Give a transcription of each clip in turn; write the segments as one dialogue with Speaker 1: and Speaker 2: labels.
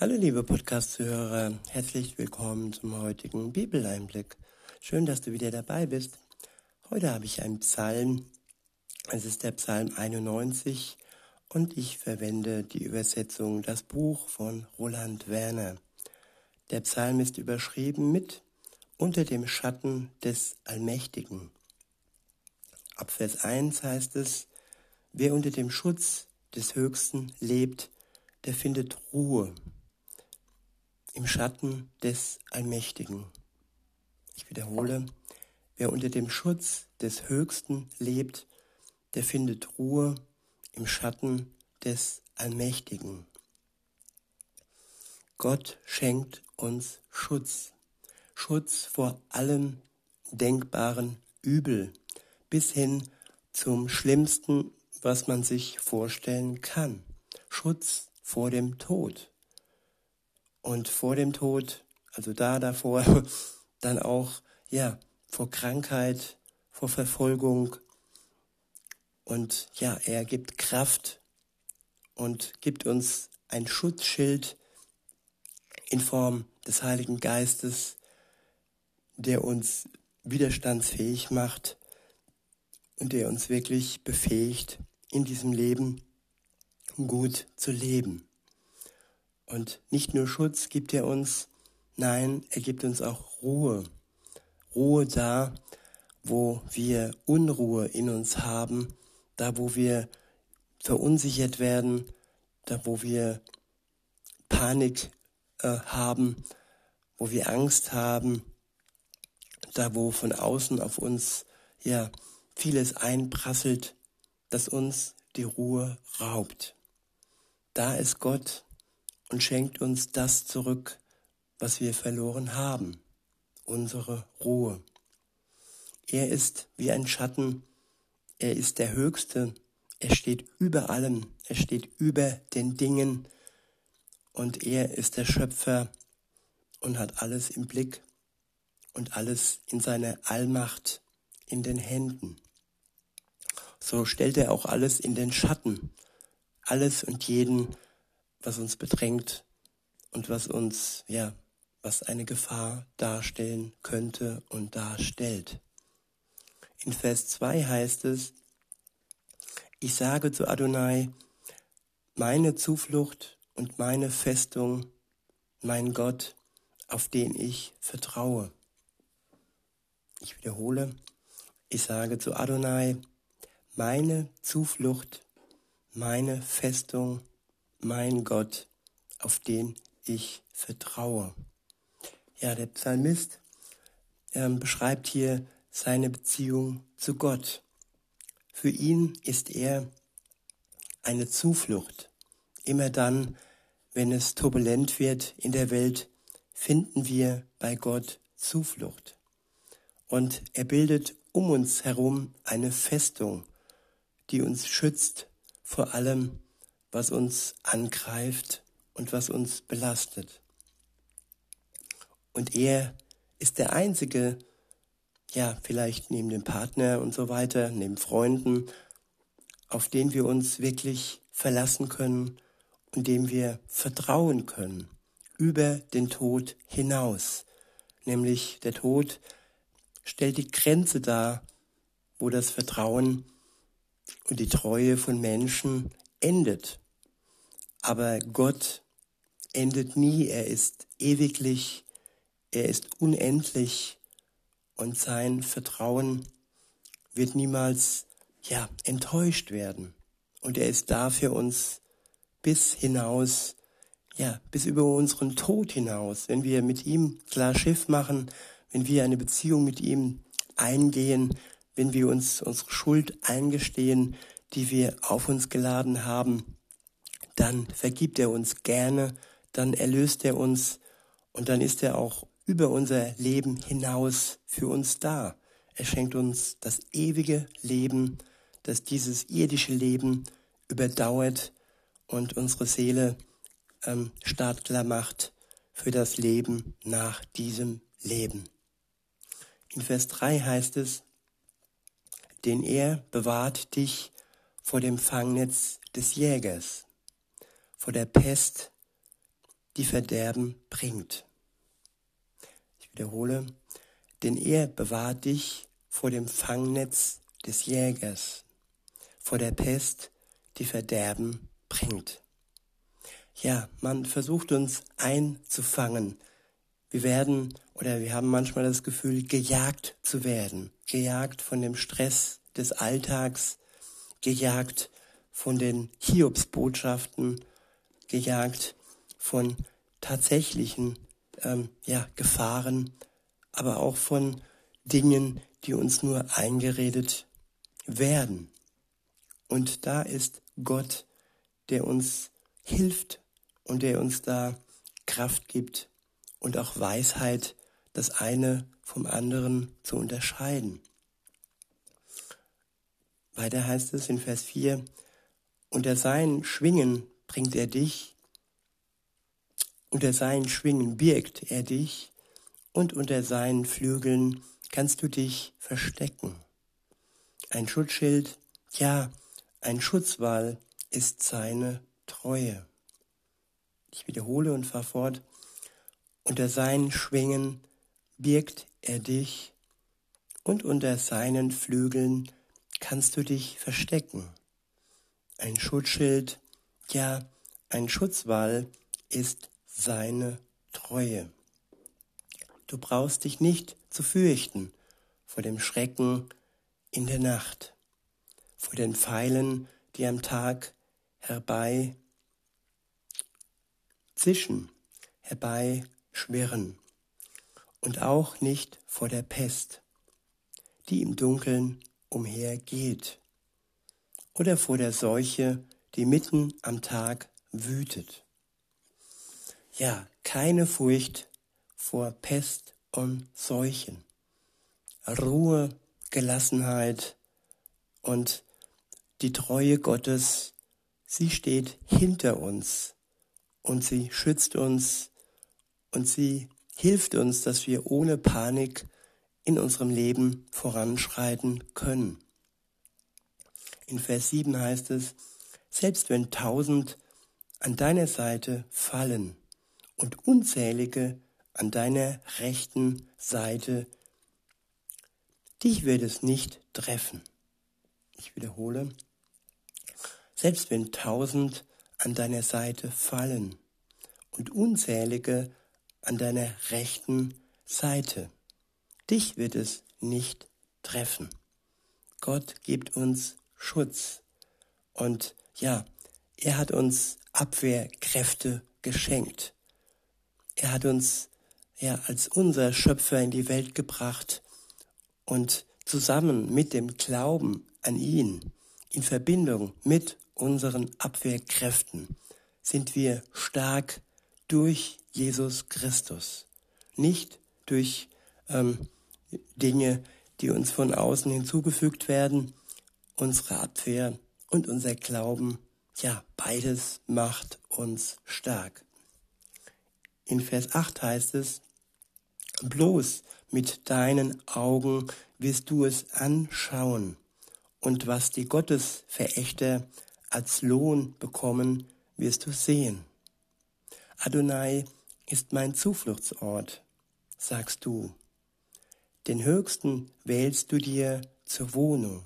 Speaker 1: Hallo liebe Podcast-Zuhörer, herzlich willkommen zum heutigen Bibeleinblick. Schön, dass du wieder dabei bist. Heute habe ich einen Psalm, es ist der Psalm 91 und ich verwende die Übersetzung Das Buch von Roland Werner. Der Psalm ist überschrieben mit Unter dem Schatten des Allmächtigen. Ab Vers 1 heißt es, Wer unter dem Schutz des Höchsten lebt, der findet Ruhe im Schatten des Allmächtigen. Ich wiederhole, wer unter dem Schutz des Höchsten lebt, der findet Ruhe im Schatten des Allmächtigen. Gott schenkt uns Schutz, Schutz vor allem denkbaren Übel, bis hin zum Schlimmsten, was man sich vorstellen kann. Schutz vor dem Tod und vor dem Tod, also da davor, dann auch, ja, vor Krankheit, vor Verfolgung. Und ja, er gibt Kraft und gibt uns ein Schutzschild in Form des Heiligen Geistes, der uns widerstandsfähig macht und der uns wirklich befähigt, in diesem Leben gut zu leben. Und nicht nur Schutz gibt er uns, nein, er gibt uns auch Ruhe. Ruhe da, wo wir Unruhe in uns haben, da wo wir verunsichert werden, da wo wir Panik äh, haben, wo wir Angst haben, da wo von außen auf uns ja vieles einprasselt, das uns die Ruhe raubt. Da ist Gott und schenkt uns das zurück, was wir verloren haben, unsere Ruhe. Er ist wie ein Schatten, er ist der Höchste, er steht über allem, er steht über den Dingen. Und er ist der Schöpfer und hat alles im Blick und alles in seiner Allmacht in den Händen. So stellt er auch alles in den Schatten, alles und jeden was uns bedrängt und was uns, ja, was eine Gefahr darstellen könnte und darstellt. In Vers 2 heißt es, ich sage zu Adonai, meine Zuflucht und meine Festung, mein Gott, auf den ich vertraue. Ich wiederhole, ich sage zu Adonai, meine Zuflucht, meine Festung, mein Gott, auf den ich vertraue. Ja, der Psalmist äh, beschreibt hier seine Beziehung zu Gott. Für ihn ist er eine Zuflucht. Immer dann, wenn es turbulent wird in der Welt, finden wir bei Gott Zuflucht. Und er bildet um uns herum eine Festung, die uns schützt vor allem, was uns angreift und was uns belastet. Und er ist der Einzige, ja, vielleicht neben dem Partner und so weiter, neben Freunden, auf den wir uns wirklich verlassen können und dem wir vertrauen können, über den Tod hinaus. Nämlich der Tod stellt die Grenze dar, wo das Vertrauen und die Treue von Menschen endet. Aber Gott endet nie, er ist ewiglich, er ist unendlich. Und sein Vertrauen wird niemals ja enttäuscht werden. Und er ist da für uns bis hinaus ja bis über unseren Tod hinaus. Wenn wir mit ihm klar Schiff machen wenn wir eine Beziehung mit ihm eingehen wenn wir uns unsere Schuld eingestehen die wir auf uns geladen haben dann vergibt er uns gerne, dann erlöst er uns und dann ist er auch über unser Leben hinaus für uns da. Er schenkt uns das ewige Leben, das dieses irdische Leben überdauert und unsere Seele ähm, startklar macht für das Leben nach diesem Leben. In Vers 3 heißt es, denn er bewahrt dich vor dem Fangnetz des Jägers vor der Pest, die Verderben bringt. Ich wiederhole, denn er bewahrt dich vor dem Fangnetz des Jägers, vor der Pest, die Verderben bringt. Ja, man versucht uns einzufangen. Wir werden oder wir haben manchmal das Gefühl, gejagt zu werden, gejagt von dem Stress des Alltags, gejagt von den Hiobsbotschaften, gejagt von tatsächlichen ähm, ja, Gefahren, aber auch von Dingen, die uns nur eingeredet werden. Und da ist Gott, der uns hilft und der uns da Kraft gibt und auch Weisheit, das eine vom anderen zu unterscheiden. Weiter heißt es in Vers 4, unter seinen Schwingen bringt er dich, unter seinen Schwingen birgt er dich und unter seinen Flügeln kannst du dich verstecken. Ein Schutzschild, ja, ein Schutzwall ist seine Treue. Ich wiederhole und fahre fort. Unter seinen Schwingen birgt er dich und unter seinen Flügeln kannst du dich verstecken. Ein Schutzschild, ja, ein Schutzwall ist seine Treue. Du brauchst dich nicht zu fürchten vor dem Schrecken in der Nacht, vor den Pfeilen, die am Tag herbei zischen, herbei schwirren, und auch nicht vor der Pest, die im Dunkeln umhergeht, oder vor der Seuche, die mitten am Tag wütet. Ja, keine Furcht vor Pest und Seuchen. Ruhe, Gelassenheit und die Treue Gottes, sie steht hinter uns und sie schützt uns und sie hilft uns, dass wir ohne Panik in unserem Leben voranschreiten können. In Vers 7 heißt es, selbst wenn tausend an deiner Seite fallen und unzählige an deiner rechten Seite, dich wird es nicht treffen. Ich wiederhole, selbst wenn tausend an deiner Seite fallen und unzählige an deiner rechten Seite, dich wird es nicht treffen. Gott gibt uns Schutz und ja, er hat uns Abwehrkräfte geschenkt. Er hat uns ja als unser Schöpfer in die Welt gebracht und zusammen mit dem Glauben an ihn, in Verbindung mit unseren Abwehrkräften, sind wir stark durch Jesus Christus, nicht durch ähm, Dinge, die uns von außen hinzugefügt werden, unsere Abwehr und unser Glauben, ja, beides macht uns stark. In Vers 8 heißt es, bloß mit deinen Augen wirst du es anschauen, und was die Gottesverächter als Lohn bekommen, wirst du sehen. Adonai ist mein Zufluchtsort, sagst du. Den Höchsten wählst du dir zur Wohnung.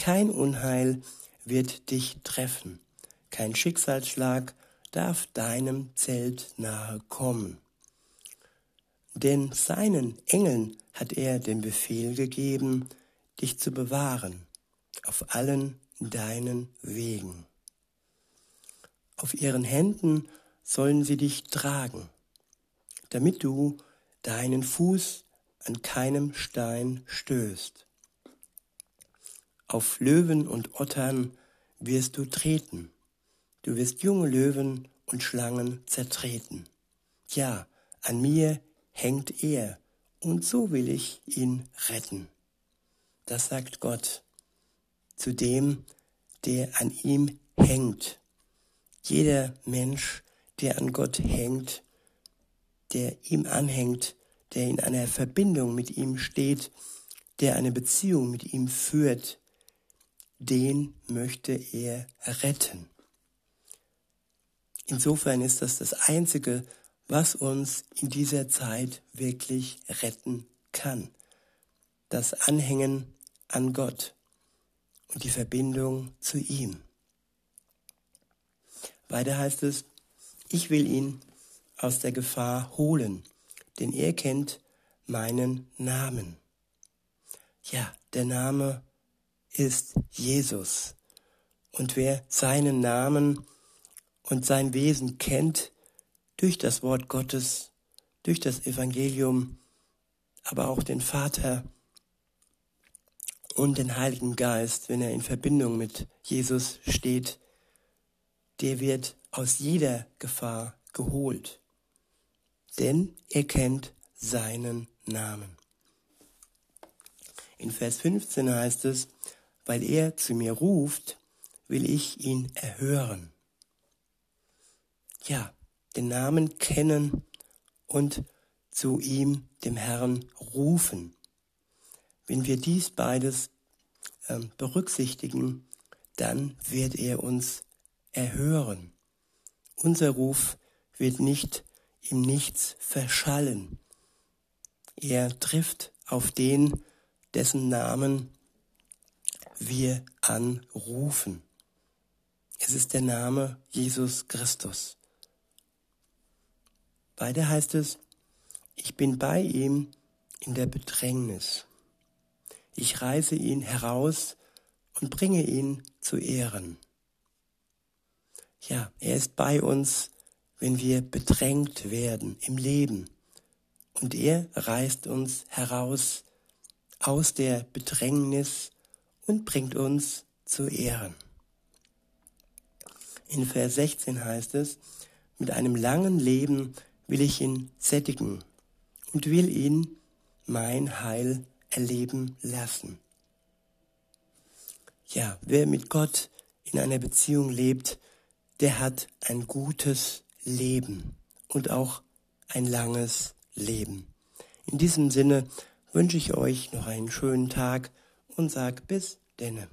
Speaker 1: Kein Unheil wird dich treffen, kein Schicksalsschlag darf deinem Zelt nahe kommen. Denn seinen Engeln hat er den Befehl gegeben, dich zu bewahren auf allen deinen Wegen. Auf ihren Händen sollen sie dich tragen, damit du deinen Fuß an keinem Stein stößt. Auf Löwen und Ottern wirst du treten, du wirst junge Löwen und Schlangen zertreten. Ja, an mir hängt er, und so will ich ihn retten. Das sagt Gott zu dem, der an ihm hängt. Jeder Mensch, der an Gott hängt, der ihm anhängt, der in einer Verbindung mit ihm steht, der eine Beziehung mit ihm führt, den möchte er retten. insofern ist das das Einzige, was uns in dieser Zeit wirklich retten kann. Das Anhängen an Gott und die Verbindung zu ihm. Weiter heißt es, ich will ihn aus der Gefahr holen, denn er kennt meinen Namen. Ja, der Name ist Jesus. Und wer seinen Namen und sein Wesen kennt, durch das Wort Gottes, durch das Evangelium, aber auch den Vater und den Heiligen Geist, wenn er in Verbindung mit Jesus steht, der wird aus jeder Gefahr geholt. Denn er kennt seinen Namen. In Vers 15 heißt es, weil er zu mir ruft, will ich ihn erhören. Ja, den Namen kennen und zu ihm, dem Herrn, rufen. Wenn wir dies beides äh, berücksichtigen, dann wird er uns erhören. Unser Ruf wird nicht im Nichts verschallen. Er trifft auf den, dessen Namen wir anrufen. Es ist der Name Jesus Christus. Weiter heißt es, ich bin bei ihm in der Bedrängnis. Ich reiße ihn heraus und bringe ihn zu Ehren. Ja, er ist bei uns, wenn wir bedrängt werden im Leben. Und er reißt uns heraus aus der Bedrängnis und bringt uns zu Ehren. In Vers 16 heißt es, mit einem langen Leben will ich ihn sättigen und will ihn mein Heil erleben lassen. Ja, wer mit Gott in einer Beziehung lebt, der hat ein gutes Leben und auch ein langes Leben. In diesem Sinne wünsche ich euch noch einen schönen Tag und sag bis denne.